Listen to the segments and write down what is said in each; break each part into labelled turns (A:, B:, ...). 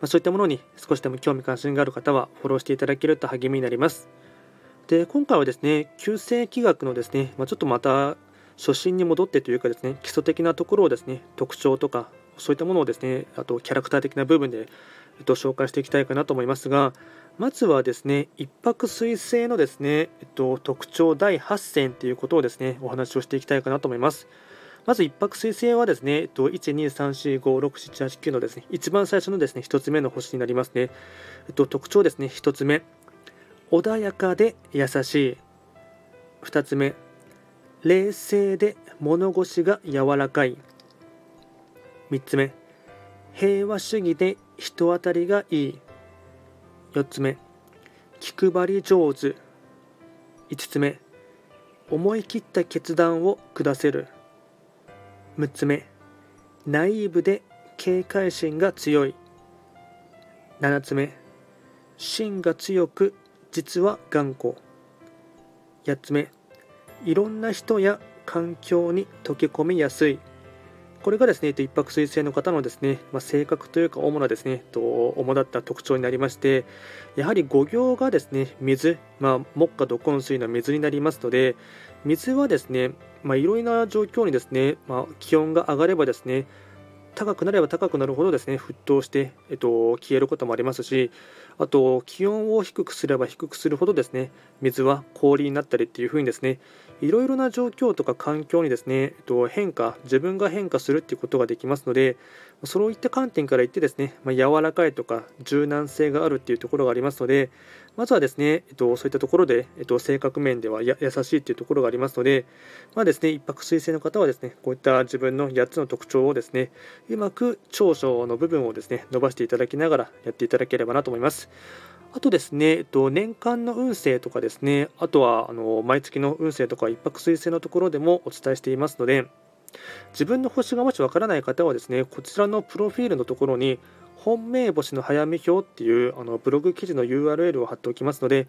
A: まあ、そういったものに少しでも興味関心がある方はフォローしていただけると励みになります。で今回はですね、旧世気学のですね、まあ、ちょっとまた初心に戻ってというかですね、基礎的なところをですね、特徴とか、そういったものをですね、あとキャラクター的な部分で、えっと、紹介していきたいかなと思いますが、まずはですね、一泊水星のですね、えっと、特徴第8選ということをですね、お話をしていきたいかなと思います。まず一泊水星はですね、えっと1、2、3、4、5、6、7、8、9のですね、一番最初のですね、1つ目の星になりますね。えっと、特徴ですね、1つ目、穏やかで優しい。2つ目、冷静で物腰が柔らかい。3つ目、平和主義で人当たりがいい。4つ目、気配り上手。5つ目、思い切った決断を下せる。6つ目。ナイーブで警戒心が強い。7つ目。芯が強く実は頑固。8つ目。いろんな人や環境に溶け込みやすい。これがですね、一泊水星の方のですね、まあ、性格というか主なですね、と主だった特徴になりまして、やはり五行がですね、水、まあ、木下土根水の水になりますので、水はですね、まあ、いろいろな状況にですね、まあ、気温が上がればですね、高くなれば高くなるほどですね沸騰して、えっと、消えることもありますしあと気温を低くすれば低くするほどですね水は氷になったりっていう風にですねいろいろな状況とか環境にですね、えっと、変化自分が変化するっていうことができますのでそういった観点から言ってですね、まあ、柔らかいとか柔軟性があるっていうところがありますのでまずはですね、えっと、そういったところで、えっと、性格面では優しいっていうところがありますので、まあですね、一泊水星の方はですね、こういった自分の8つの特徴をですね、うまく長所の部分をですね、伸ばしていただきながらやっていただければなと思います。あとですね、えっと、年間の運勢とかですね、あとはあの毎月の運勢とか一泊水星のところでもお伝えしていますので、自分の星がもしわからない方はですね、こちらのプロフィールのところに本命星の早見表っていうあのブログ記事の URL を貼っておきますので、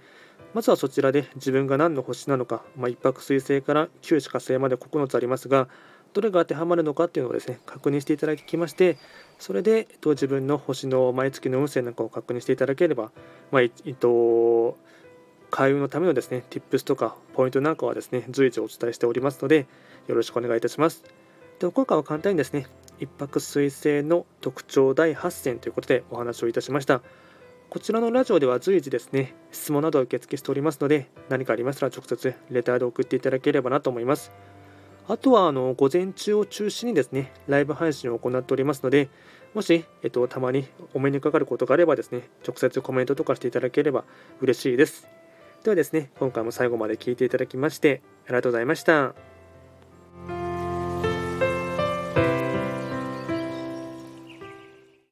A: まずはそちらで自分が何の星なのか、まあ、1泊水星から九死火星まで9つありますが、どれが当てはまるのかっていうのをですね、確認していただきまして、それで、えっと、自分の星の毎月の運勢なんかを確認していただければ、まあ、えっと、開運のためのですね、Tips とかポイントなんかはですね、随時お伝えしておりますので、よろしくお願いいたします。で今回は簡単にですね、一泊水星の特徴第8選ということでお話をいたしました。こちらのラジオでは随時ですね、質問などを受付しておりますので、何かありましたら直接レターで送っていただければなと思います。あとはあの午前中を中心にですね、ライブ配信を行っておりますので、もし、えっと、たまにお目にかかることがあればですね、直接コメントとかしていただければ嬉しいです。ではですね、今回も最後まで聴いていただきまして、ありがとうございました。